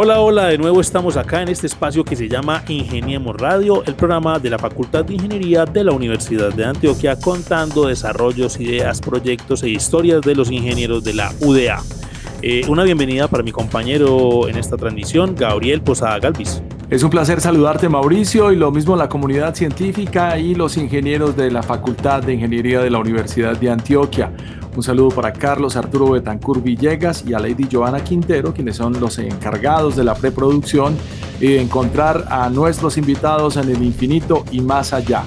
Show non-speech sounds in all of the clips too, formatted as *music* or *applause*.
Hola, hola, de nuevo estamos acá en este espacio que se llama Ingeniemos Radio, el programa de la Facultad de Ingeniería de la Universidad de Antioquia, contando desarrollos, ideas, proyectos e historias de los ingenieros de la UDA. Eh, una bienvenida para mi compañero en esta transmisión, Gabriel Posada Galvis. Es un placer saludarte Mauricio y lo mismo la comunidad científica y los ingenieros de la Facultad de Ingeniería de la Universidad de Antioquia. Un saludo para Carlos Arturo Betancur Villegas y a Lady Joana Quintero, quienes son los encargados de la preproducción y de encontrar a nuestros invitados en el infinito y más allá.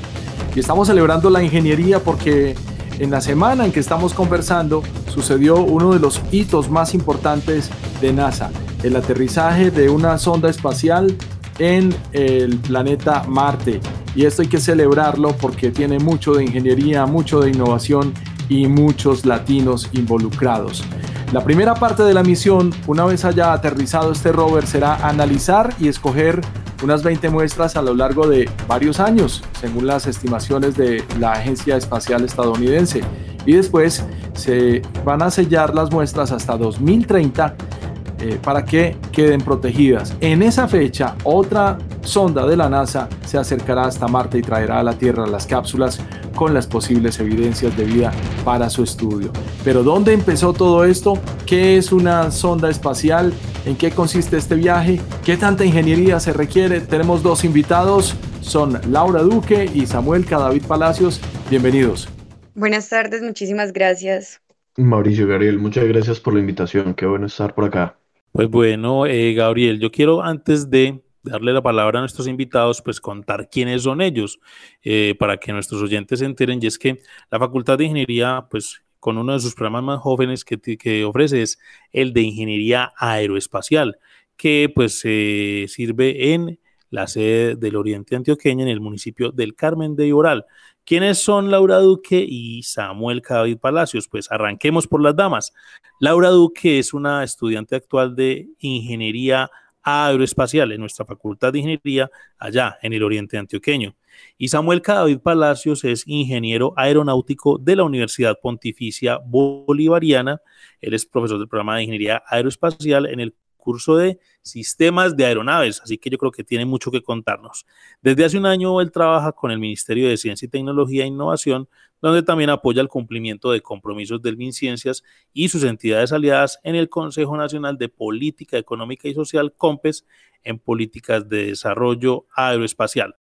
Y estamos celebrando la ingeniería porque en la semana en que estamos conversando sucedió uno de los hitos más importantes de NASA, el aterrizaje de una sonda espacial en el planeta Marte. Y esto hay que celebrarlo porque tiene mucho de ingeniería, mucho de innovación y muchos latinos involucrados. La primera parte de la misión, una vez haya aterrizado este rover, será analizar y escoger unas 20 muestras a lo largo de varios años, según las estimaciones de la Agencia Espacial Estadounidense. Y después se van a sellar las muestras hasta 2030 eh, para que queden protegidas. En esa fecha, otra sonda de la NASA se acercará hasta Marte y traerá a la Tierra las cápsulas con las posibles evidencias de vida para su estudio. Pero ¿dónde empezó todo esto? ¿Qué es una sonda espacial? ¿En qué consiste este viaje? ¿Qué tanta ingeniería se requiere? Tenemos dos invitados, son Laura Duque y Samuel Cadavid Palacios. Bienvenidos. Buenas tardes, muchísimas gracias. Mauricio Gabriel, muchas gracias por la invitación. Qué bueno estar por acá. Pues bueno, eh, Gabriel, yo quiero antes de darle la palabra a nuestros invitados, pues contar quiénes son ellos, eh, para que nuestros oyentes se enteren. Y es que la Facultad de Ingeniería, pues con uno de sus programas más jóvenes que, ofrece es el de Ingeniería Aeroespacial, que pues se sirve en la sede del Oriente Antioqueño, en el municipio del Carmen de Iboral. ¿Quiénes son Laura Duque y Samuel David Palacios? Pues arranquemos por las damas. Laura Duque es una estudiante actual de Ingeniería Aeroespacial en nuestra Facultad de Ingeniería allá en el Oriente Antioqueño. Y Samuel David Palacios es ingeniero aeronáutico de la Universidad Pontificia Bolivariana. Él es profesor del programa de Ingeniería Aeroespacial en el curso de sistemas de aeronaves, así que yo creo que tiene mucho que contarnos. Desde hace un año él trabaja con el Ministerio de Ciencia y Tecnología e Innovación, donde también apoya el cumplimiento de compromisos del MinCiencias y sus entidades aliadas en el Consejo Nacional de Política Económica y Social, COMPES, en políticas de desarrollo aeroespacial.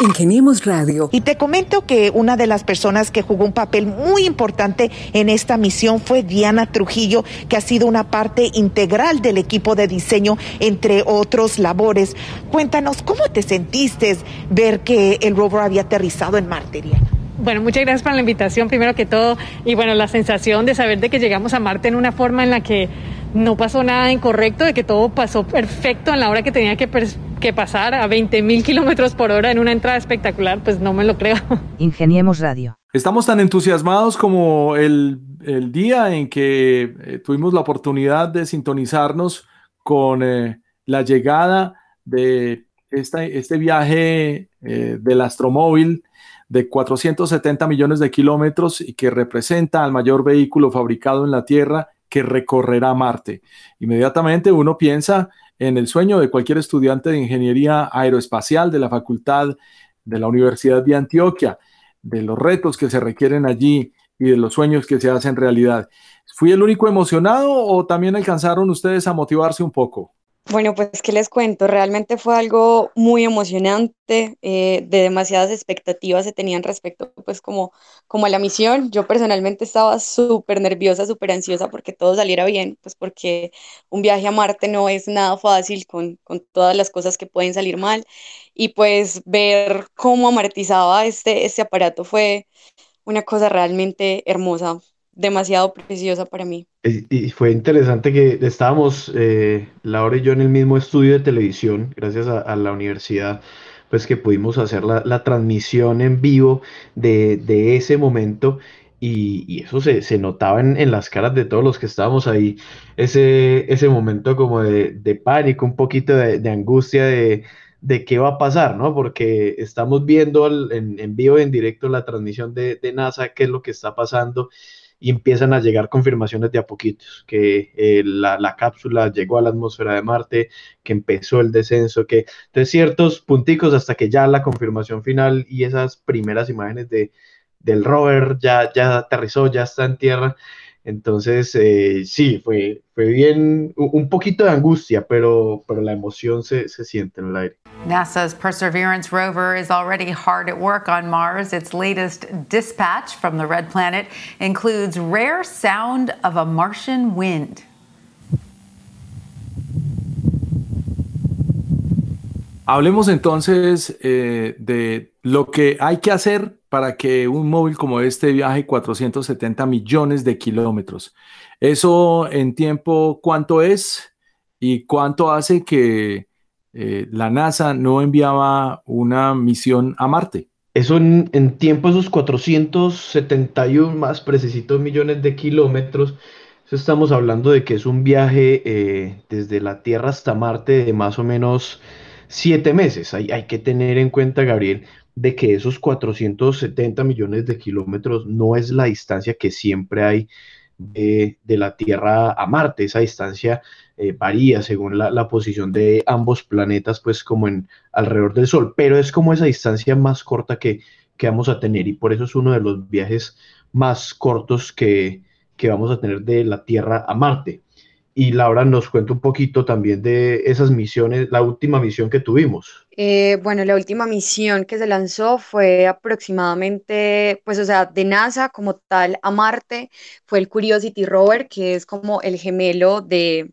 Ingeniemos Radio. Y te comento que una de las personas que jugó un papel muy importante en esta misión fue Diana Trujillo, que ha sido una parte integral del equipo de diseño, entre otros labores. Cuéntanos, ¿cómo te sentiste ver que el rover había aterrizado en Marte, Diana? Bueno, muchas gracias por la invitación, primero que todo, y bueno, la sensación de saber de que llegamos a Marte en una forma en la que no pasó nada incorrecto, de que todo pasó perfecto en la hora que tenía que, que pasar a 20 mil kilómetros por hora en una entrada espectacular, pues no me lo creo. *laughs* Ingeniemos Radio. Estamos tan entusiasmados como el, el día en que eh, tuvimos la oportunidad de sintonizarnos con eh, la llegada de esta, este viaje eh, del astromóvil de 470 millones de kilómetros y que representa al mayor vehículo fabricado en la Tierra que recorrerá Marte. Inmediatamente uno piensa en el sueño de cualquier estudiante de ingeniería aeroespacial de la Facultad de la Universidad de Antioquia, de los retos que se requieren allí y de los sueños que se hacen realidad. ¿Fui el único emocionado o también alcanzaron ustedes a motivarse un poco? Bueno, pues qué les cuento, realmente fue algo muy emocionante, eh, de demasiadas expectativas se tenían respecto pues como, como a la misión. Yo personalmente estaba súper nerviosa, súper ansiosa porque todo saliera bien, pues porque un viaje a Marte no es nada fácil con, con todas las cosas que pueden salir mal. Y pues ver cómo amartizaba este, este aparato fue una cosa realmente hermosa demasiado preciosa para mí. Y, fue interesante que estábamos, eh, Laura y yo, en el mismo estudio de televisión, gracias a, la universidad, pues que pudimos hacer la, transmisión en vivo de, ese momento. y, eso se, se notaba en, en, las caras de todos los que estábamos ahí, ese, ese momento como de, de pánico, un poquito de, de angustia de, de, qué va a pasar, ¿no? Porque estamos viendo en, en vivo, en directo, la transmisión de, de, NASA, qué es lo que está pasando, y empiezan a llegar confirmaciones de a poquitos, que eh, la, la, cápsula llegó a la atmósfera de Marte, que empezó el descenso, que entonces ciertos punticos hasta que ya la confirmación final y esas primeras imágenes de del rover ya, ya aterrizó, ya está en tierra. Entonces, eh, sí, fue, fue bien, un poquito de angustia, pero, pero la emoción se, se siente en el aire. NASA's Perseverance rover is already hard at work on Mars. Its latest dispatch from the red planet includes rare sound of a Martian wind. Hablemos entonces eh, de lo que hay que hacer para que un móvil como este viaje 470 millones de kilómetros. Eso en tiempo, ¿cuánto es? ¿Y cuánto hace que eh, la NASA no enviaba una misión a Marte? Eso en, tiempo, esos 471 más precisitos millones de kilómetros, estamos hablando de que es un viaje eh, desde la Tierra hasta Marte de más o menos siete meses. Hay, hay que tener en cuenta, Gabriel, de que esos 470 millones de kilómetros no es la distancia que siempre hay de, la Tierra a Marte. Esa distancia eh, varía según la, posición de ambos planetas, pues como en alrededor del Sol, pero es como esa distancia más corta que, que vamos a tener y por eso es uno de los viajes más cortos que, que vamos a tener de la Tierra a Marte y Laura nos cuenta un poquito también de esas misiones, la última misión que tuvimos. Eh, bueno, la última misión que se lanzó fue aproximadamente, pues o sea, de NASA como tal a Marte, fue el Curiosity Rover, que es como el gemelo de,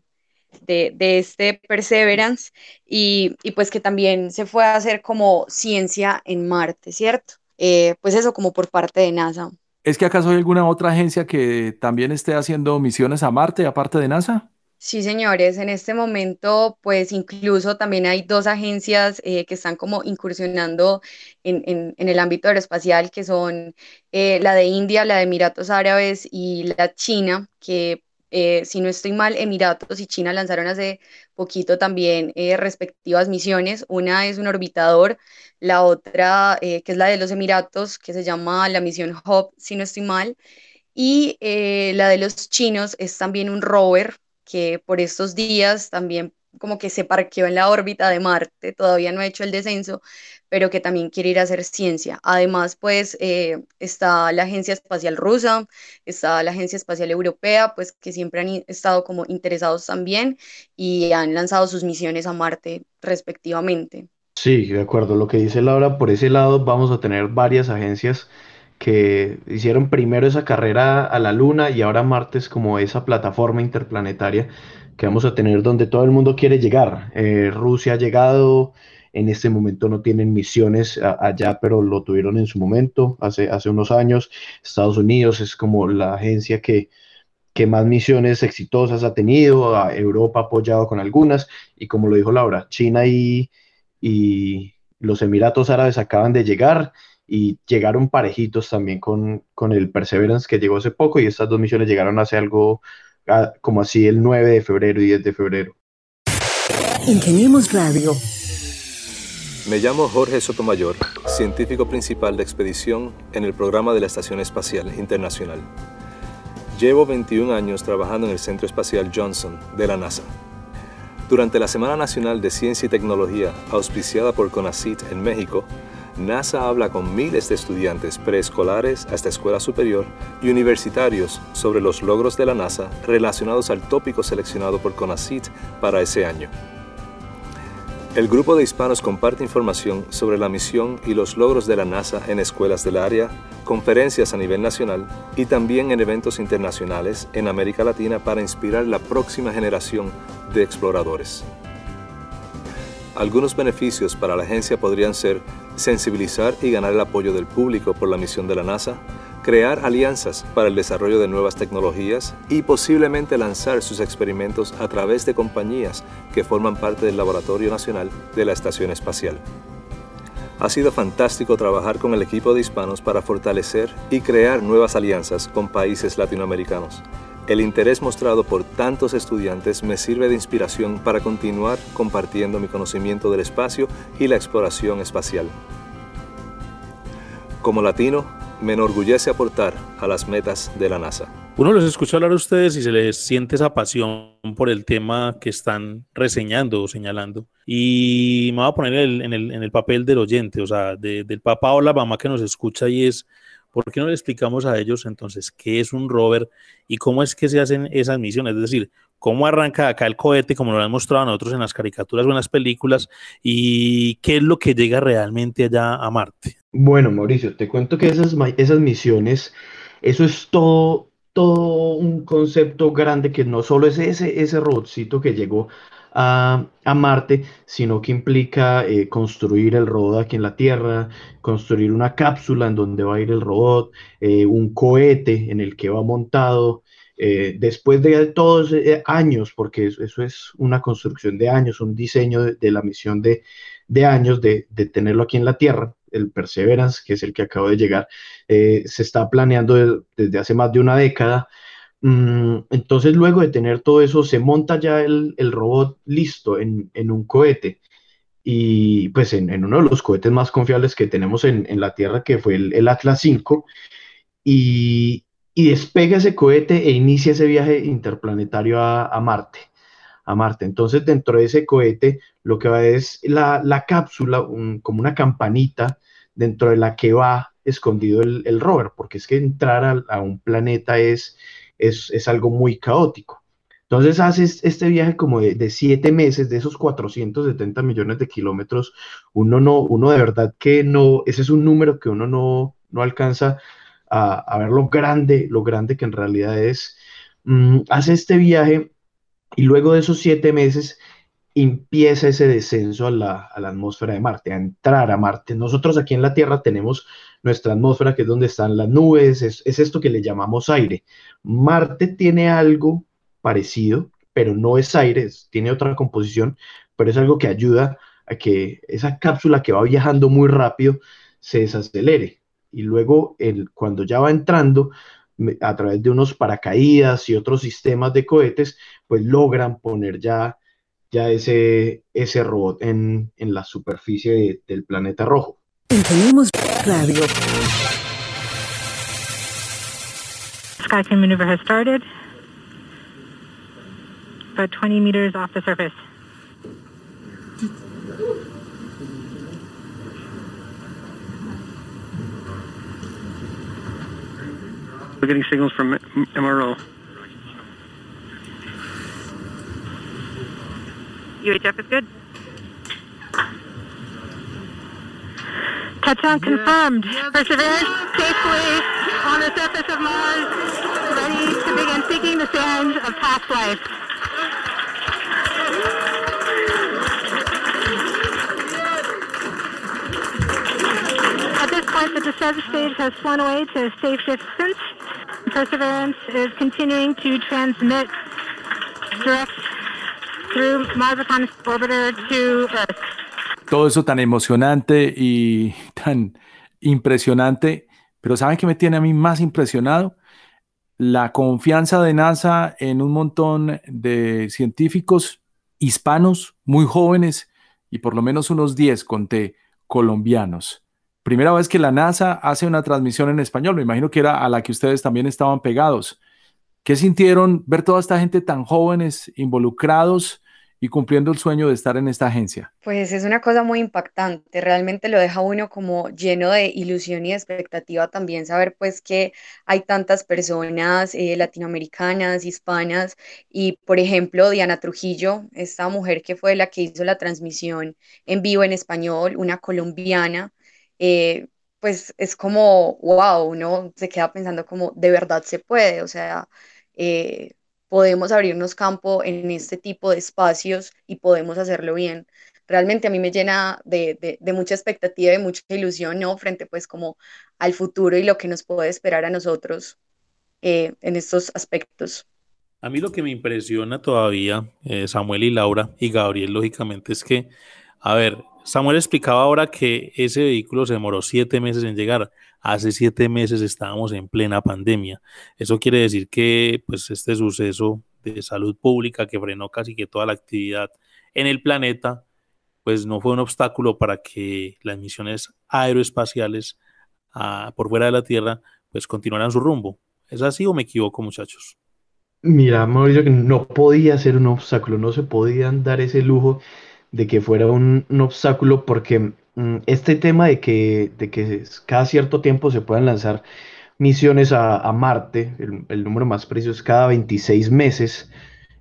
de, este Perseverance, y, y, pues que también se fue a hacer como ciencia en Marte, ¿cierto? Eh, pues eso como por parte de NASA. ¿Es que acaso hay alguna otra agencia que también esté haciendo misiones a Marte aparte de NASA? Sí, señores, en este momento, pues incluso también hay dos agencias eh, que están como incursionando en, el ámbito aeroespacial, que son eh, la de India, la de Emiratos Árabes y la China, que eh, si no estoy mal, Emiratos y China lanzaron hace poquito también respectivas misiones. Una es un orbitador, la otra, que es la de los Emiratos, que se llama la misión Hub, si no estoy mal. Y la de los chinos es también un rover que por estos días también como que se parqueó en la órbita de Marte, todavía no ha hecho el descenso, pero que también quiere ir a hacer ciencia. Además, pues eh, está la Agencia Espacial Rusa, está la Agencia Espacial Europea, pues que siempre han estado como interesados también y han lanzado sus misiones a Marte respectivamente. Sí, de acuerdo. Lo que dice Laura, por ese lado vamos a tener varias agencias que hicieron primero esa carrera a la Luna y ahora Marte es como esa plataforma interplanetaria que vamos a tener donde todo el mundo quiere llegar. Eh, Rusia ha llegado, en este momento no tienen misiones allá, pero lo tuvieron en su momento, hace, hace unos años. Estados Unidos es como la agencia que, que más misiones exitosas ha tenido, a Europa ha apoyado con algunas, y como lo dijo Laura, China y, y los Emiratos Árabes acaban de llegar y llegaron parejitos también con, con el Perseverance que llegó hace poco y estas dos misiones llegaron hace algo ah, como así el 9 de febrero y 10 de febrero. Ingeniemos Radio. Me llamo Jorge Sotomayor, científico principal de expedición en el programa de la Estación Espacial Internacional. Llevo 21 años trabajando en el Centro Espacial Johnson de la NASA. Durante la Semana Nacional de Ciencia y Tecnología, auspiciada por CONACYT en México, NASA habla con miles de estudiantes preescolares hasta escuela superior y universitarios sobre los logros de la NASA relacionados al tópico seleccionado por CONACYT para ese año. El grupo de hispanos comparte información sobre la misión y los logros de la NASA en escuelas del área, conferencias a nivel nacional y también en eventos internacionales en América Latina para inspirar la próxima generación de exploradores. Algunos beneficios para la agencia podrían ser sensibilizar y ganar el apoyo del público por la misión de la NASA, crear alianzas para el desarrollo de nuevas tecnologías y posiblemente lanzar sus experimentos a través de compañías que forman parte del Laboratorio Nacional de la Estación Espacial. Ha sido fantástico trabajar con el equipo de hispanos para fortalecer y crear nuevas alianzas con países latinoamericanos. El interés mostrado por tantos estudiantes me sirve de inspiración para continuar compartiendo mi conocimiento del espacio y la exploración espacial. Como latino, me enorgullece aportar a las metas de la NASA. Uno los escucha hablar a ustedes y se les siente esa pasión por el tema que están reseñando o señalando. Y me voy a poner en el, papel del oyente, o sea, del papá o la mamá que nos escucha y es, ¿por qué no le explicamos a ellos entonces qué es un rover y cómo es que se hacen esas misiones? Es decir, cómo arranca acá el cohete, como lo han mostrado a nosotros en las caricaturas o en las películas, y qué es lo que llega realmente allá a Marte. Bueno, Mauricio, te cuento que esas, esas misiones, eso es todo todo un concepto grande que no solo es ese, ese robotcito que llegó a, Marte, sino que implica eh, construir el robot aquí en la Tierra, construir una cápsula en donde va a ir el robot, eh, un cohete en el que va montado. Eh, después de todos años, porque eso, es una construcción de años, un diseño de, la misión de, años de, de tenerlo aquí en la Tierra, el Perseverance, que es el que acabo de llegar, se está planeando desde hace más de una década. Mm, entonces, luego de tener todo eso, se monta ya el, robot listo en, un cohete. Y pues en, uno de los cohetes más confiables que tenemos en, la Tierra, que fue el, Atlas 5. Y, despega ese cohete e inicia ese viaje interplanetario a, Marte a Marte. Entonces, dentro de ese cohete, lo que va es la, cápsula, como una campanita dentro de la que va escondido el, rover, porque es que entrar a, un planeta es, es, algo muy caótico. Entonces haces este viaje como de, siete meses, de esos 470 millones de kilómetros, uno no, uno de verdad que no, ese es un número que uno no, no alcanza a, ver lo grande, lo grande que en realidad es. Mm, hace este viaje y luego de esos siete meses empieza ese descenso a la, atmósfera de Marte, a entrar a Marte. Nosotros aquí en la Tierra tenemos nuestra atmósfera, que es donde están las nubes, es, esto que le llamamos aire. Marte tiene algo parecido, pero no es aire, tiene otra composición, pero es algo que ayuda a que esa cápsula que va viajando muy rápido se desacelere. Y luego, el, cuando ya va entrando, a través de unos paracaídas y otros sistemas de cohetes, pues logran poner ya ya ese, ese robot en, en la superficie de, del planeta rojo. Tenemos radio. Skycam maneuver has started. About 20 meters off the surface. We're getting signals from MRO. UHF is good. Touchdown confirmed. Yes. Perseverance safely on the surface of Mars, ready to begin seeking the sands of past life. At this point, the descent stage has flown away to safe distance. Perseverance is continuing to transmit direct Todo eso tan emocionante y tan impresionante, pero ¿saben qué me tiene a mí más impresionado? La confianza de NASA en un montón de científicos hispanos muy jóvenes y por lo menos unos 10, conté, colombianos. Primera vez que la NASA hace una transmisión en español, me imagino que era a la que ustedes también estaban pegados. ¿Qué sintieron ver toda esta gente tan jóvenes involucrados y cumpliendo el sueño de estar en esta agencia? Pues es una cosa muy impactante, realmente lo deja uno como lleno de ilusión y expectativa también saber pues que hay tantas personas eh, latinoamericanas, hispanas y por ejemplo Diana Trujillo, esta mujer que fue la que hizo la transmisión en vivo en español, una colombiana, eh, pues es como, wow, uno se queda pensando como de verdad se puede, o sea... Eh, podemos abrirnos campo en este tipo de espacios y podemos hacerlo bien. Realmente a mí me llena de, mucha expectativa y mucha ilusión, ¿no? Frente pues como al futuro y lo que nos puede esperar a nosotros eh, en estos aspectos. A mí lo que me impresiona todavía, eh, Samuel y Laura y Gabriel, lógicamente, es que, a ver, Samuel explicaba ahora que ese vehículo se demoró siete meses en llegar. Hace siete meses estábamos en plena pandemia. Eso quiere decir que pues, este suceso de salud pública que frenó casi que toda la actividad en el planeta, pues no fue un obstáculo para que las misiones aeroespaciales ah, por fuera de la Tierra pues continuaran su rumbo. ¿Es así o me equivoco, muchachos? Mira, Mauricio, que no podía ser un obstáculo, no se podían dar ese lujo de que fuera un, obstáculo porque este tema de que, de que cada cierto tiempo se puedan lanzar misiones a, Marte, el, número más preciso es cada 26 meses,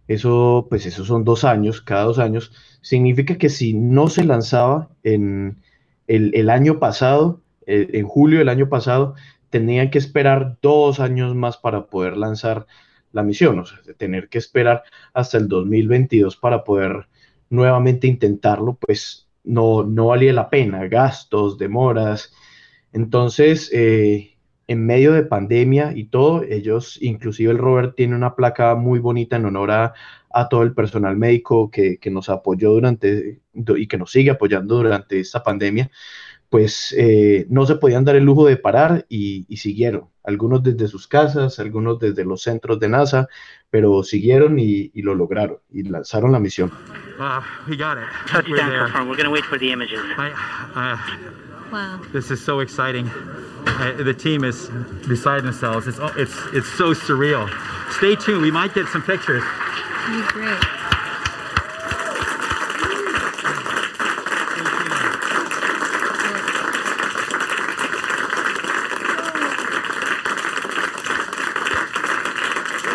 eso pues eso son dos años, cada dos años, significa que si no se lanzaba en el, año pasado, eh, en julio del año pasado, tenían que esperar dos años más para poder lanzar la misión, o sea, tener que esperar hasta el 2022 para poder nuevamente intentarlo, pues no, no valía la pena, gastos, demoras. Entonces, eh, en medio de pandemia y todo, ellos, inclusive el Robert tiene una placa muy bonita en honor a, todo el personal médico que, que, nos apoyó durante y que nos sigue apoyando durante esta pandemia pues eh, no se podían dar el lujo de parar y, siguieron. Algunos desde sus casas, algunos desde los centros de NASA, pero siguieron y, lo lograron y lanzaron la misión. Uh, we got it. Touchdown confirmed. We're going to wait for the images. Uh, wow. This is so exciting. Uh, the team is beside themselves. It's, it's, it's so surreal. Stay tuned. We might get some pictures. Great.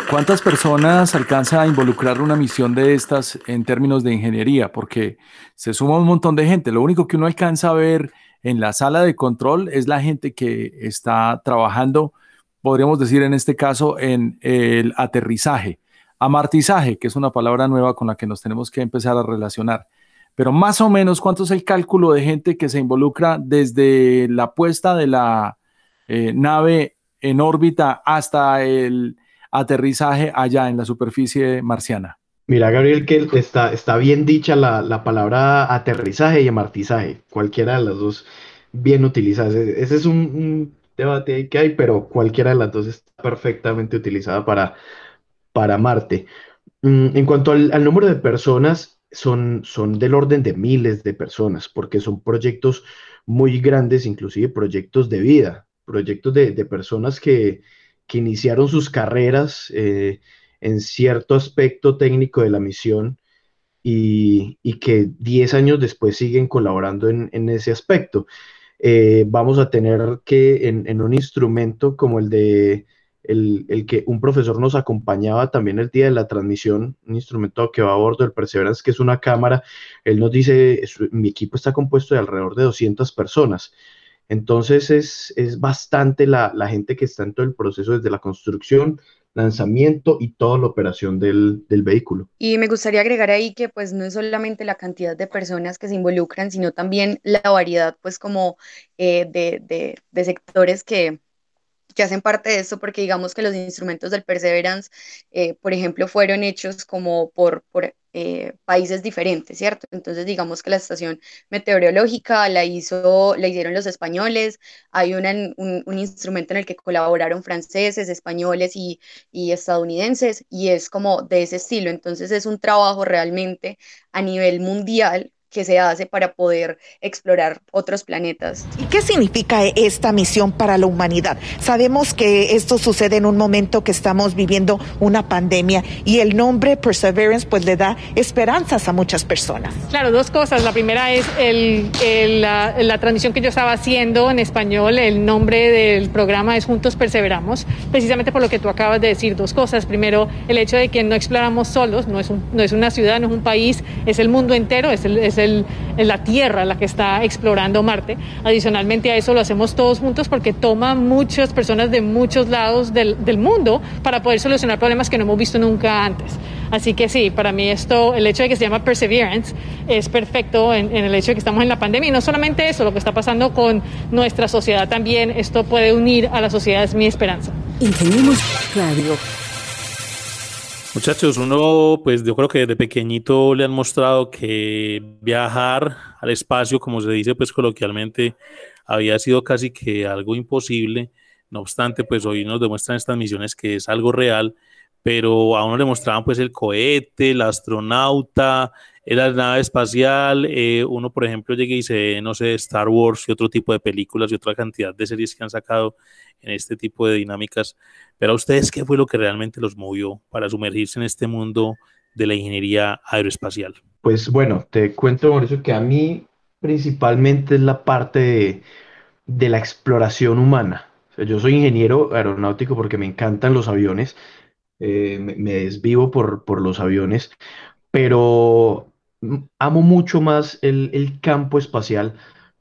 ¿Cuántas personas alcanza a involucrar una misión de estas en términos de ingeniería? Porque se suma un montón de gente. Lo único que uno alcanza a ver en la sala de control es la gente que está trabajando, podríamos decir en este caso, en el aterrizaje, amartizaje, que es una palabra nueva con la que nos tenemos que empezar a relacionar. Pero más o menos, ¿cuánto es el cálculo de gente que se involucra desde la puesta de la eh, nave en órbita hasta el aterrizaje allá en la superficie marciana? Mira, Gabriel, que está, está bien dicha la, palabra aterrizaje y amartizaje, cualquiera de las dos bien utilizadas. Ese es un, debate que hay, pero cualquiera de las dos está perfectamente utilizada para, para Marte. Mm, en cuanto al, número de personas, son, son del orden de miles de personas, porque son proyectos muy grandes, inclusive proyectos de vida, proyectos de, de personas que, que iniciaron sus carreras eh, en cierto aspecto técnico de la misión y, que 10 años después siguen colaborando en, ese aspecto. Eh, vamos a tener que en, un instrumento como el de el, que un profesor nos acompañaba también el día de la transmisión, un instrumento que va a bordo del Perseverance, que es una cámara, él nos dice, mi equipo está compuesto de alrededor de 200 personas. Entonces es, bastante la, gente que está en todo el proceso desde la construcción, lanzamiento y toda la operación del, vehículo. Y me gustaría agregar ahí que pues no es solamente la cantidad de personas que se involucran, sino también la variedad pues como eh, de, sectores que, que hacen parte de esto, porque digamos que los instrumentos del Perseverance, eh, por ejemplo, fueron hechos como por, por eh, países diferentes, ¿cierto? Entonces, digamos que la estación meteorológica la, hizo, la hicieron los españoles, hay un, un, instrumento en el que colaboraron franceses, españoles y, y estadounidenses, y es como de ese estilo. Entonces, es un trabajo realmente a nivel mundial que se hace para poder explorar otros planetas. ¿Y qué significa esta misión para la humanidad? Sabemos que esto sucede en un momento que estamos viviendo una pandemia y el nombre Perseverance pues le da esperanzas a muchas personas. Claro, dos cosas. La primera es el, la, la, transmisión que yo estaba haciendo en español. El nombre del programa es Juntos Perseveramos, precisamente por lo que tú acabas de decir. Dos cosas. Primero, el hecho de que no exploramos solos, no es, un, no es una ciudad, no es un país, es el mundo entero, es, el, es la Tierra la que está explorando Marte. Adicionalmente a eso lo hacemos todos juntos porque toma muchas personas de muchos lados del, mundo para poder solucionar problemas que no hemos visto nunca antes. Así que sí, para mí esto, el hecho de que se llama Perseverance es perfecto en, en, el hecho de que estamos en la pandemia y no solamente eso, lo que está pasando con nuestra sociedad también, esto puede unir a la sociedad, es mi esperanza. Ingeniemos Radio Muchachos, uno, pues yo creo que desde pequeñito le han mostrado que viajar al espacio, como se dice pues coloquialmente, había sido casi que algo imposible. No obstante, pues hoy nos demuestran estas misiones que es algo real, pero a uno le mostraban pues el cohete, el astronauta, la nave espacial. Eh, uno, por ejemplo, llega y dice, no sé, Star Wars y otro tipo de películas y otra cantidad de series que han sacado en este tipo de dinámicas. Pero a ustedes, ¿qué fue lo que realmente los movió para sumergirse en este mundo de la ingeniería aeroespacial? Pues bueno, te cuento, Mauricio, que a mí principalmente es la parte de, la exploración humana. yo soy ingeniero aeronáutico porque me encantan los aviones, eh, me, desvivo por, por los aviones, pero amo mucho más el, el campo espacial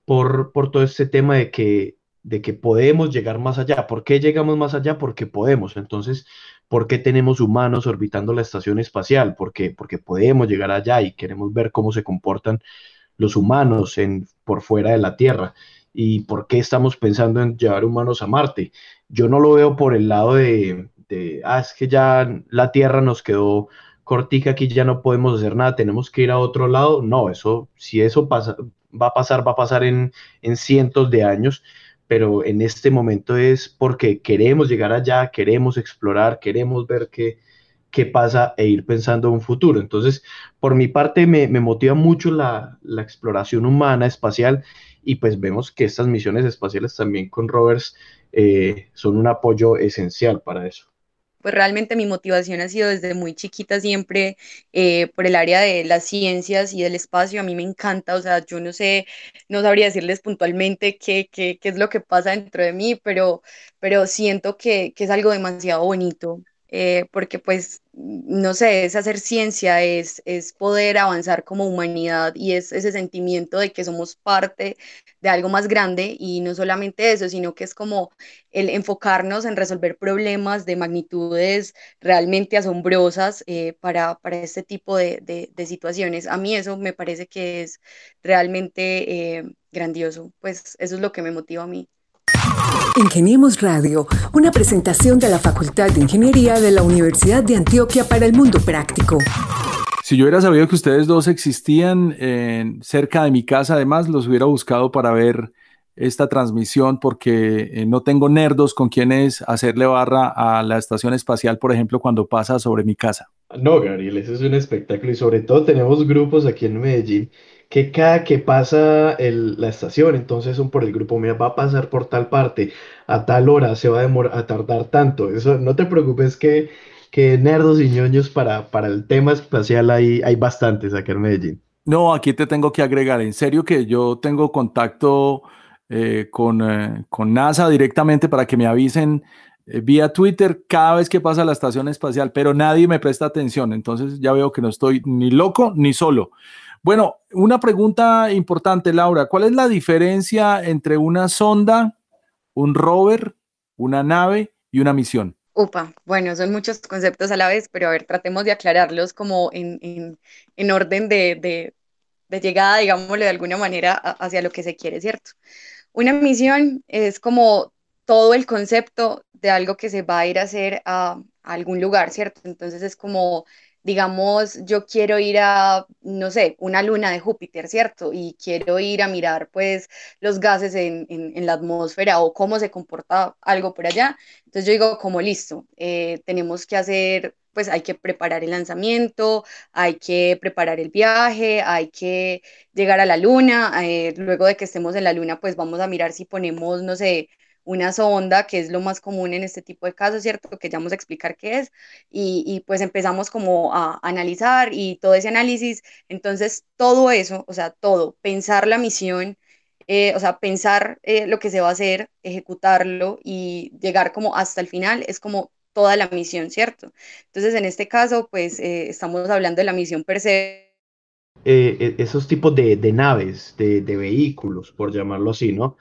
por, por todo este tema de que de que podemos llegar más allá. ¿Por qué llegamos más allá? Porque podemos. Entonces, ¿por qué tenemos humanos orbitando la estación espacial? Porque, porque podemos llegar allá y queremos ver cómo se comportan los humanos en, por fuera de la Tierra. ¿Y por qué estamos pensando en llevar humanos a Marte? Yo no lo veo por el lado de, ah, es que ya la Tierra nos quedó cortica, aquí ya no podemos hacer nada, tenemos que ir a otro lado. No, eso, si eso pasa, va a pasar, va a pasar en, en cientos de años pero en este momento es porque queremos llegar allá, queremos explorar, queremos ver qué, qué pasa e ir pensando en un futuro. Entonces, por mi parte, me, motiva mucho la, exploración humana, espacial, y pues vemos que estas misiones espaciales también con rovers eh, son un apoyo esencial para eso pues realmente mi motivación ha sido desde muy chiquita siempre eh, por el área de las ciencias y del espacio. A mí me encanta, o sea, yo no sé, no sabría decirles puntualmente qué, qué, qué es lo que pasa dentro de mí, pero, pero siento que, que es algo demasiado bonito. Eh, porque pues, no sé, es hacer ciencia, es, es poder avanzar como humanidad y es ese sentimiento de que somos parte de algo más grande y no solamente eso, sino que es como el enfocarnos en resolver problemas de magnitudes realmente asombrosas eh, para, para, este tipo de, de, situaciones. A mí eso me parece que es realmente eh, grandioso, pues eso es lo que me motiva a mí. Ingeniemos Radio, una presentación de la Facultad de Ingeniería de la Universidad de Antioquia para el mundo práctico. Si yo hubiera sabido que ustedes dos existían cerca de mi casa, además los hubiera buscado para ver esta transmisión porque eh, no tengo nerdos con quienes hacerle barra a la estación espacial, por ejemplo, cuando pasa sobre mi casa. No, Gabriel, eso es un espectáculo y sobre todo tenemos grupos aquí en Medellín que cada que pasa la estación, entonces son por el grupo, mira, va a pasar por tal parte, a tal hora, se va a, demorar, a tardar tanto. Eso, no te preocupes que, nerdos y ñoños para, para el tema espacial hay, hay bastantes aquí en Medellín. No, aquí te tengo que agregar, en serio que yo tengo contacto eh, con, eh, con NASA directamente para que me avisen eh, vía Twitter cada vez que pasa la estación espacial, pero nadie me presta atención, entonces ya veo que no estoy ni loco ni solo. Bueno, una pregunta importante, Laura. ¿Cuál es la diferencia entre una sonda, un rover, una nave y una misión? Upa, bueno, son muchos conceptos a la vez, pero a ver, tratemos de aclararlos como en, orden de, de, llegada, digámoslo de alguna manera, hacia lo que se quiere, ¿cierto? Una misión es como todo el concepto de algo que se va a ir a hacer a algún lugar, ¿cierto? Entonces es como digamos, yo quiero ir a, no sé, una luna de Júpiter, ¿cierto? Y quiero ir a mirar, pues, los gases en, la atmósfera o cómo se comporta algo por allá. Entonces yo digo, como listo, eh, tenemos que hacer, pues hay que preparar el lanzamiento, hay que preparar el viaje, hay que llegar a la luna. Eh, luego de que estemos en la luna, pues vamos a mirar si ponemos, no sé, una sonda, que es lo más común en este tipo de casos, ¿cierto? Que ya vamos a explicar qué es, y, pues empezamos como a analizar y todo ese análisis, entonces todo eso, o sea, todo, pensar la misión, eh, o sea, pensar eh, lo que se va a hacer, ejecutarlo y llegar como hasta el final, es como toda la misión, ¿cierto? Entonces, en este caso, pues eh, estamos hablando de la misión per se. Esos tipos de, de naves, de, de, vehículos, por llamarlo así, ¿no?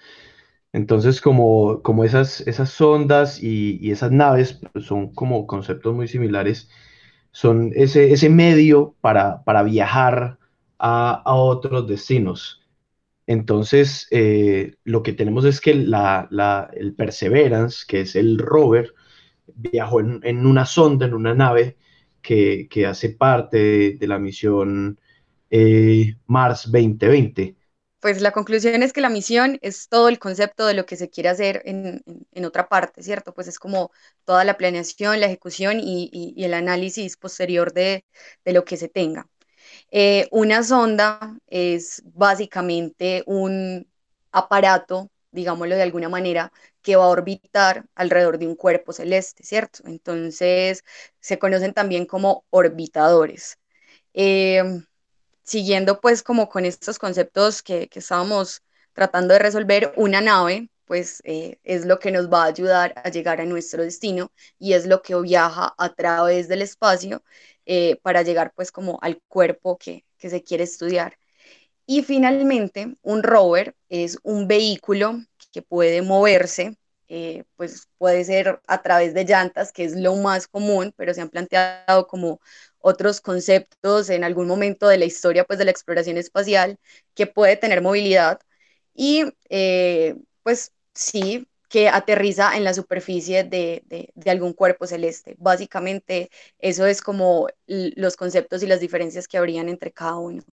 Entonces, como, como esas, esas sondas y, esas naves pues, son como conceptos muy similares, son ese, ese medio para, para viajar a, otros destinos. Entonces, eh, lo que tenemos es que la, el Perseverance, que es el rover, viajó en, una sonda, en una nave que, hace parte de, la misión eh, Mars 2020? Pues la conclusión es que la misión es todo el concepto de lo que se quiere hacer en, otra parte, ¿cierto? Pues es como toda la planeación, la ejecución y, el análisis posterior de, lo que se tenga. Eh, una sonda es básicamente un aparato, digámoslo de alguna manera, que va a orbitar alrededor de un cuerpo celeste, ¿cierto? Entonces se conocen también como orbitadores. Eh, siguiendo pues como con estos conceptos que, estábamos tratando de resolver, una nave pues eh, es lo que nos va a ayudar a llegar a nuestro destino y es lo que viaja a través del espacio eh, para llegar pues como al cuerpo que, que se quiere estudiar. Y finalmente, un rover es un vehículo que puede moverse, eh, pues puede ser a través de llantas, que es lo más común, pero se han planteado como otros conceptos en algún momento de la historia pues de la exploración espacial que puede tener movilidad y eh, pues sí que aterriza en la superficie de, de, algún cuerpo celeste. Básicamente eso es como los conceptos y las diferencias que habrían entre cada uno.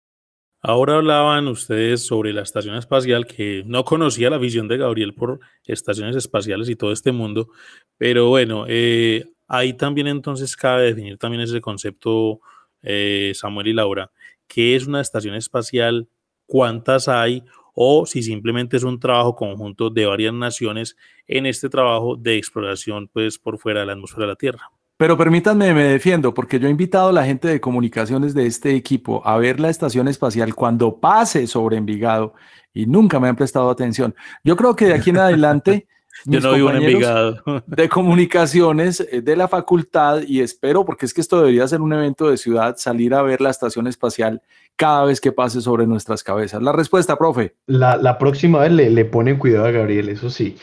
Ahora hablaban ustedes sobre la estación espacial, que no conocía la visión de Gabriel por estaciones espaciales y todo este mundo, pero bueno, eh, ahí también entonces cabe definir también ese concepto, eh, Samuel y Laura, ¿qué es una estación espacial? ¿Cuántas hay? O si simplemente es un trabajo conjunto de varias naciones en este trabajo de exploración pues por fuera de la atmósfera de la Tierra. Pero permítanme, me defiendo, porque yo he invitado a la gente de comunicaciones de este equipo a ver la estación espacial cuando pase sobre Envigado y nunca me han prestado atención. Yo creo que de aquí en *laughs* adelante Yo no vivo en Envigado. de comunicaciones eh, de la facultad y espero, porque es que esto debería ser un evento de ciudad, salir a ver la estación espacial cada vez que pase sobre nuestras cabezas. La respuesta, profe. La, próxima vez le, le ponen cuidado a Gabriel, eso sí.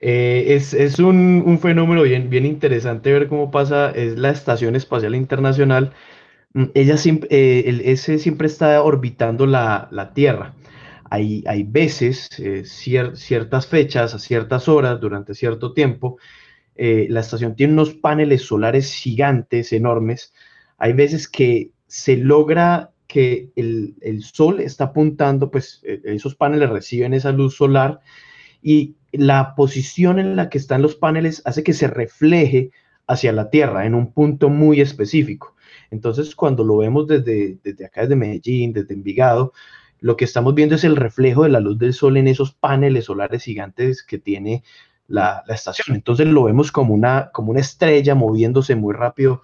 Eh, es, un, fenómeno bien, bien interesante ver cómo pasa, es la Estación Espacial Internacional. Mm, ella siempre, eh, ese siempre está orbitando la, Tierra. Hay, veces, eh, ciertas fechas, a ciertas horas, durante cierto tiempo, la estación tiene unos paneles solares gigantes, enormes. Hay veces que se logra que el, el sol está apuntando, pues esos paneles reciben esa luz solar y la posición en la que están los paneles hace que se refleje hacia la Tierra en un punto muy específico. Entonces, cuando lo vemos desde, desde acá, desde Medellín, desde Envigado, lo que estamos viendo es el reflejo de la luz del sol en esos paneles solares gigantes que tiene la, estación. Entonces lo vemos como una, como una estrella moviéndose muy rápido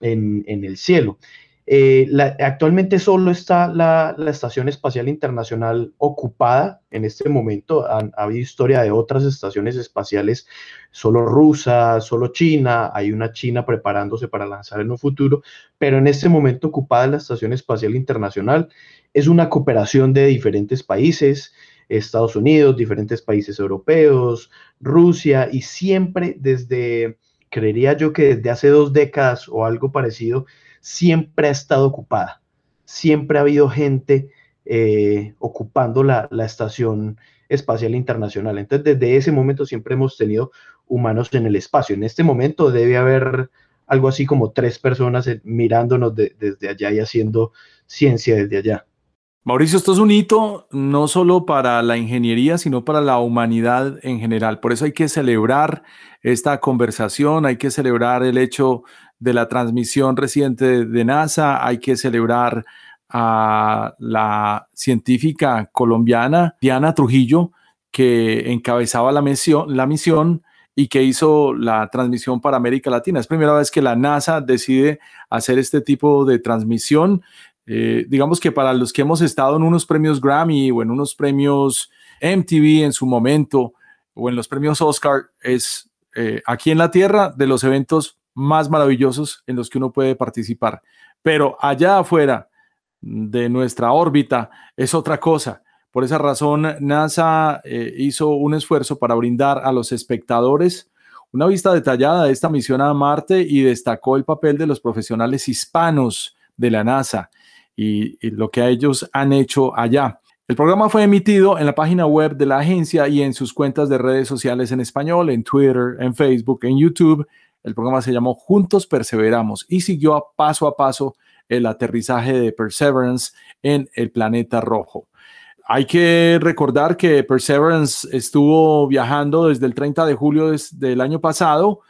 en, en el cielo. Eh, actualmente solo está la, Estación Espacial Internacional ocupada en este momento. Ha, habido historia de otras estaciones espaciales, solo rusa, solo China. Hay una China preparándose para lanzar en un futuro, pero en este momento ocupada la Estación Espacial Internacional. Es una cooperación de diferentes países. Estados Unidos, diferentes países europeos, Rusia, y siempre desde, creería yo que desde hace dos décadas o algo parecido, siempre ha estado ocupada. Siempre ha habido gente eh, ocupando la, Estación Espacial Internacional. Entonces, desde ese momento siempre hemos tenido humanos en el espacio. En este momento debe haber algo así como tres personas eh, mirándonos desde allá y haciendo ciencia desde allá. Mauricio, esto es un hito no solo para la ingeniería, sino para la humanidad en general. Por eso hay que celebrar esta conversación, hay que celebrar el hecho de la transmisión reciente de NASA, hay que celebrar a la científica colombiana Diana Trujillo, que encabezaba la misión, la misión y que hizo la transmisión para América Latina. Es primera vez que la NASA decide hacer este tipo de transmisión. Eh, digamos que para los que hemos estado en unos premios Grammy o en unos premios MTV en su momento o en los premios Oscar, es eh, aquí en la Tierra de los eventos más maravillosos en los que uno puede participar. Pero allá afuera de nuestra órbita es otra cosa. Por esa razón, NASA eh, hizo un esfuerzo para brindar a los espectadores una vista detallada de esta misión a Marte y destacó el papel de los profesionales hispanos de la NASA y, lo que ellos han hecho allá. El programa fue emitido en la página web de la agencia y en sus cuentas de redes sociales en español, en Twitter, en Facebook, en YouTube El programa se llamó Juntos Perseveramos y siguió a paso a paso el aterrizaje de Perseverance en el planeta rojo. Hay que recordar que Perseverance estuvo viajando desde el 30 de julio del año pasado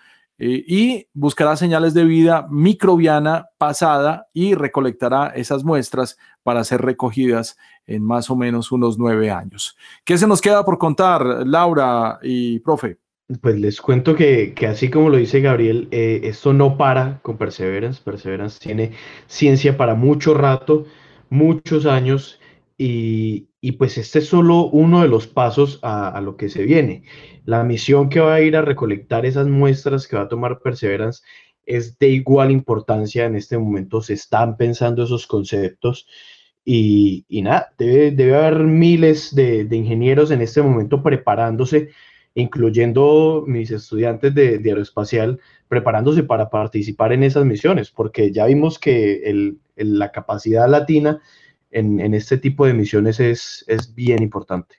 eh, y buscará señales de vida microbiana pasada y recolectará esas muestras para ser recogidas en más o menos unos nueve años. ¿Qué se nos queda por contar, Laura y profe? Pues les cuento que, así como lo dice Gabriel, eh, esto no para con Perseverance. Perseverance tiene ciencia para mucho rato, muchos años y, pues este es solo uno de los pasos a, lo que se viene. La misión que va a ir a recolectar esas muestras que va a tomar Perseverance es de igual importancia. En este momento se están pensando esos conceptos y, nada, debe, haber miles de, ingenieros en este momento preparándose, incluyendo mis estudiantes de, aeroespacial, preparándose para participar en esas misiones, porque ya vimos que la capacidad latina en, este tipo de misiones es, es bien importante.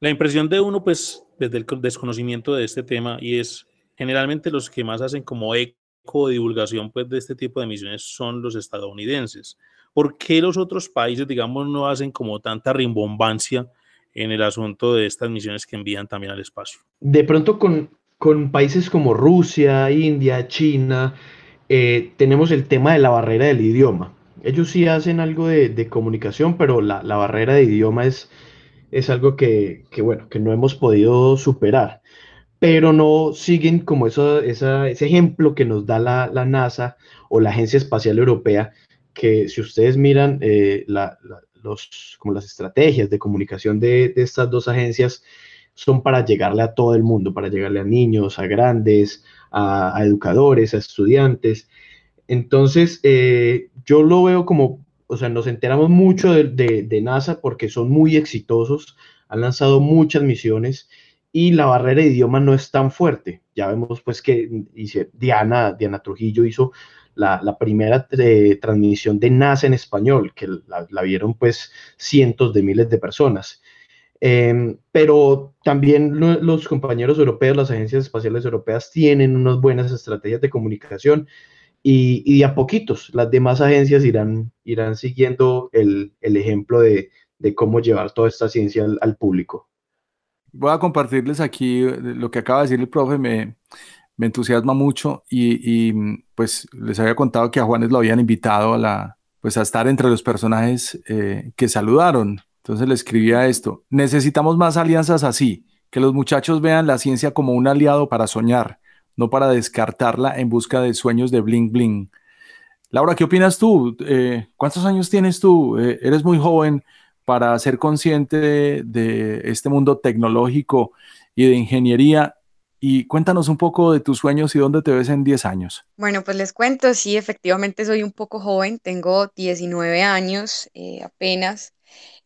La impresión de uno, pues, desde el desconocimiento de este tema, y es generalmente los que más hacen como eco de divulgación, pues, de este tipo de misiones son los estadounidenses. ¿Por qué los otros países, digamos, no hacen como tanta rimbombancia en el asunto de estas misiones que envían también al espacio? De pronto con, con países como Rusia, India, China, eh, tenemos el tema de la barrera del idioma. Ellos sí hacen algo de, comunicación, pero la, barrera de idioma es, es algo que, bueno, que no hemos podido superar. Pero no siguen como eso, ese ejemplo que nos da la, NASA o la Agencia Espacial Europea, que si ustedes miran eh, los, como las estrategias de comunicación de, estas dos agencias, son para llegarle a todo el mundo, para llegarle a niños, a grandes, a, a educadores, a estudiantes. Entonces, eh, yo lo veo como, o sea, nos enteramos mucho de, NASA porque son muy exitosos, han lanzado muchas misiones y la barrera de idioma no es tan fuerte. Ya vemos pues que Diana, Diana Trujillo hizo la, primera eh, transmisión de NASA en español, que la, vieron pues cientos de miles de personas. Em, pero también los compañeros europeos, las agencias espaciales europeas tienen unas buenas estrategias de comunicación y, a poquitos las demás agencias irán, irán siguiendo el, ejemplo de, cómo llevar toda esta ciencia al, público. Voy a compartirles aquí eh, lo que acaba de decir el profe, me, entusiasma mucho y, pues les había contado que a Juanes lo habían invitado a, la, pues a estar entre los personajes eh, que saludaron. Entonces le escribía esto, necesitamos más alianzas así, que los muchachos vean la ciencia como un aliado para soñar, no para descartarla en busca de sueños de bling bling. Laura, ¿qué opinas tú? Eh, ¿Cuántos años tienes tú? Eh, eres muy joven para ser consciente de, este mundo tecnológico y de ingeniería. Y cuéntanos un poco de tus sueños y dónde te ves en 10 años. Bueno, pues les cuento, sí, efectivamente soy un poco joven, tengo 19 años eh, apenas.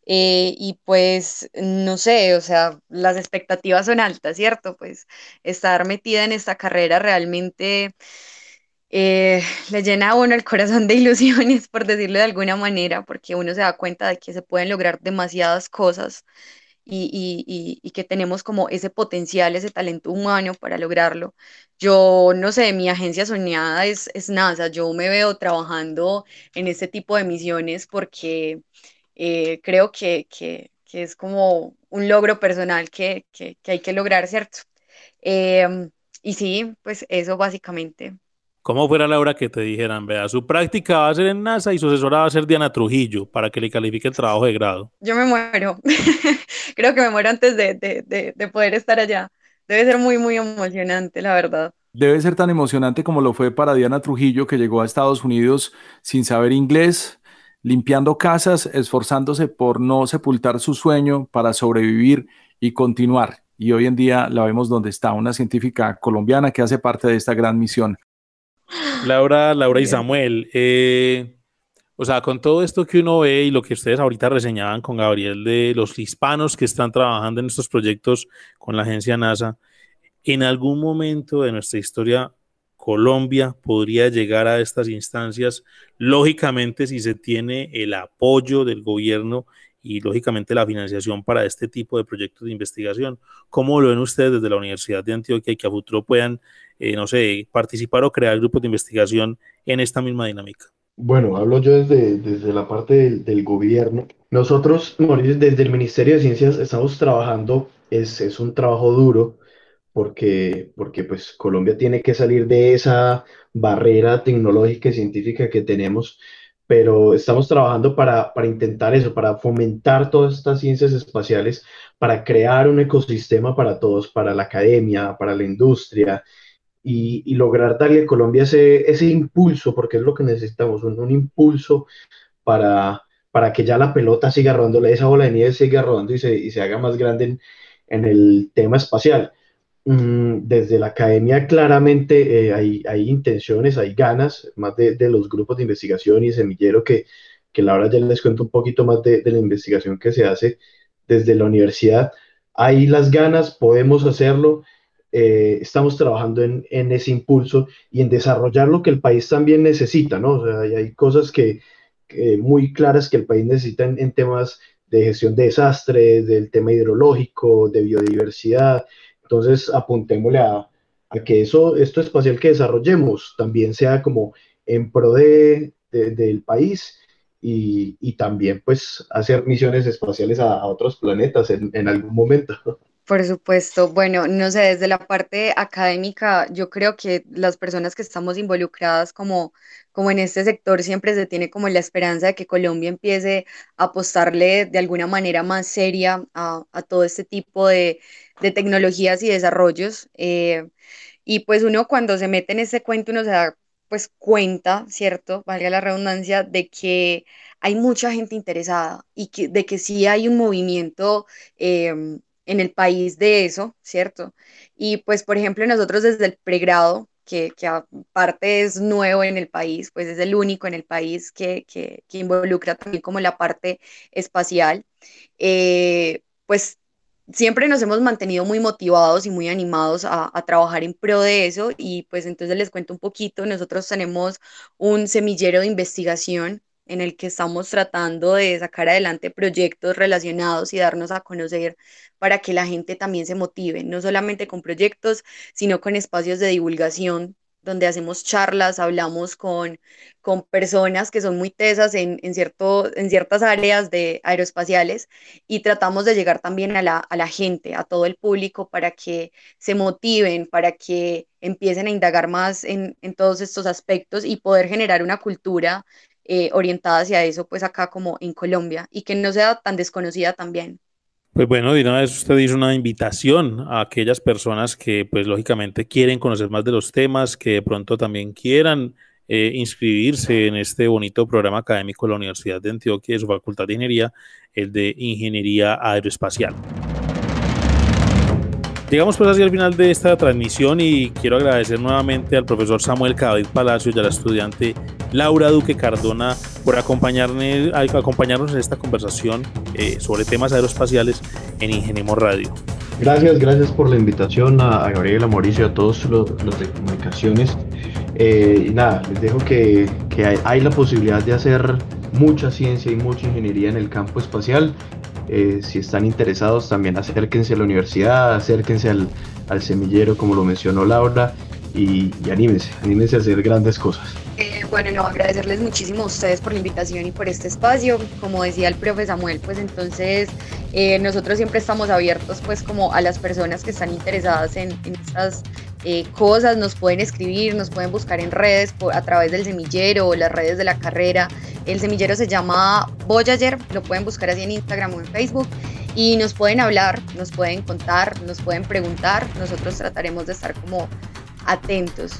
Eh, y pues, no sé, o sea, las expectativas son altas, ¿cierto? Pues estar metida en esta carrera realmente eh, le llena a el corazón de *laughs* ilusiones, por decirlo de alguna manera, porque uno se da cuenta de que se pueden lograr demasiadas cosas y, y que tenemos como ese potencial, ese talento humano para lograrlo. Yo, no sé, mi agencia soñada es, es NASA, yo me veo trabajando en este tipo de misiones porque eh, creo que, es como un logro personal que, hay que lograr, ¿cierto? Em, y sí, pues eso básicamente. ¿Cómo fuera la hora que te dijeran, vea, su práctica va a ser en NASA y su asesora va a ser Diana Trujillo para que le califique el trabajo de grado? Yo me muero. *laughs* Creo que me muero antes de, de poder estar allá. Debe ser muy, muy emocionante, la verdad. Debe ser tan emocionante como lo fue para Diana Trujillo, que llegó a Estados Unidos sin saber inglés, limpiando casas, esforzándose por no sepultar su sueño para sobrevivir y continuar. Y hoy en día la vemos donde está, una científica colombiana que hace parte de esta gran misión. Laura, Laura y Samuel, eh, o sea, con todo esto que uno ve y lo que ustedes ahorita reseñaban con Gabriel de los hispanos que están trabajando en estos proyectos con la agencia NASA, en algún momento de nuestra historia Colombia podría llegar a estas instancias, lógicamente si se tiene el apoyo del gobierno y lógicamente la financiación para este tipo de proyectos de investigación. ¿Cómo lo ven ustedes desde la Universidad de Antioquia y que a futuro puedan, eh, no sé, participar o crear grupos de investigación en esta misma dinámica? Bueno, hablo yo desde, desde la parte del, gobierno. Nosotros, desde el Ministerio de Ciencias estamos trabajando, es, es un trabajo duro, porque, porque pues Colombia tiene que salir de esa barrera tecnológica y científica que tenemos, pero estamos trabajando para, para intentar eso, para fomentar todas estas ciencias espaciales, para crear un ecosistema para todos, para la academia, para la industria, y, y lograr darle a Colombia ese, ese impulso, porque es lo que necesitamos, un, un impulso para, para que ya la pelota siga rodando, esa bola de nieve siga rodando y se, y se haga más grande en, en el tema espacial. Mm, desde la academia claramente eh, hay, hay, intenciones, hay ganas, más de, de, los grupos de investigación y semillero que, que la ya les cuento un poquito más de, de, la investigación que se hace desde la universidad. Hay las ganas, podemos hacerlo, eh, estamos trabajando en, en, ese impulso y en desarrollar lo que el país también necesita, ¿no? O sea, hay, hay cosas que, que, muy claras que el país necesita en, en temas de gestión de desastres, del tema hidrológico, de biodiversidad, entonces, apuntémosle a, que eso, esto espacial que desarrollemos también sea como en pro de, de, del país y, y, también pues hacer misiones espaciales a, otros planetas en algún momento. *laughs* Por supuesto. Bueno, no sé, desde la parte académica, yo creo que las personas que estamos involucradas como, como en este sector siempre se tiene como la esperanza de que Colombia empiece a apostarle de alguna manera más seria a, a todo este tipo de, de tecnologías y desarrollos. Eh, y pues uno cuando se mete en ese cuento, uno se da pues cuenta, ¿cierto? Valga la redundancia, de que hay mucha gente interesada y que, de que sí hay un movimiento em, en el país de eso, ¿cierto? Y pues, por ejemplo, nosotros desde el pregrado, que, que aparte es nuevo en el país, pues es el único en el país que, que, que involucra también como la parte espacial, eh, pues siempre nos hemos mantenido muy motivados y muy animados a, a, trabajar en pro de eso y pues entonces les cuento un poquito, nosotros tenemos un semillero de investigación en el que estamos tratando de sacar adelante proyectos relacionados y darnos a conocer para que la gente también se motive, no solamente con proyectos, sino con espacios de divulgación donde hacemos charlas, hablamos con, con personas que son muy tesas en, en, cierto, en ciertas áreas de aeroespaciales y tratamos de llegar también a la, a la gente, a todo el público, para que se motiven, para que empiecen a indagar más en, en todos estos aspectos y poder generar una cultura eh, orientada hacia eso, pues acá como en Colombia, y que no sea tan desconocida también. Pues bueno, de una vez usted hizo una invitación a aquellas personas que, pues lógicamente, quieren conocer más de los temas, que de pronto también quieran eh, inscribirse en este bonito programa académico de la Universidad de Antioquia, de su Facultad de Ingeniería, el de Ingeniería Aeroespacial. Llegamos pues hacia el final de esta transmisión y quiero agradecer nuevamente al profesor Samuel Cadavid Palacio y a la estudiante Laura Duque Cardona por acompañarnos, acompañarnos en esta conversación eh, sobre temas aeroespaciales en Ingeniemos Radio. Gracias, gracias por la invitación a, Gabriela, Mauricio, a todos los, los de comunicaciones. Eh, y nada, les dejo que, que hay la posibilidad de hacer mucha ciencia y mucha ingeniería en el campo espacial eh, si están interesados, también acérquense a la universidad, acérquense al, semillero, como lo mencionó Laura, y, anímense, anímense a hacer grandes cosas. Eh, bueno, no, agradecerles muchísimo a ustedes por la invitación y por este espacio. Como decía el profe Samuel, pues entonces eh, nosotros siempre estamos abiertos pues como a las personas que están interesadas en estas eh, cosas, nos pueden escribir, nos pueden buscar en redes por, a través del semillero o las redes de la carrera. El semillero se llama Voyager, lo pueden buscar así en Instagram o en Facebook y nos pueden hablar, nos pueden contar, nos pueden preguntar. Nosotros trataremos de estar como atentos.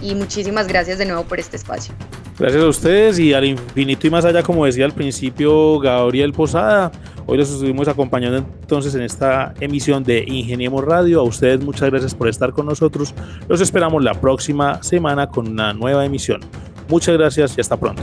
Y muchísimas gracias de nuevo por este espacio. Gracias a ustedes y al infinito y más allá, como decía al principio Gabriel Posada. Hoy los estuvimos acompañando entonces en esta emisión de Ingeniemos Radio. A ustedes muchas gracias por estar con nosotros. Los esperamos la próxima semana con una nueva emisión. Muchas gracias y hasta pronto.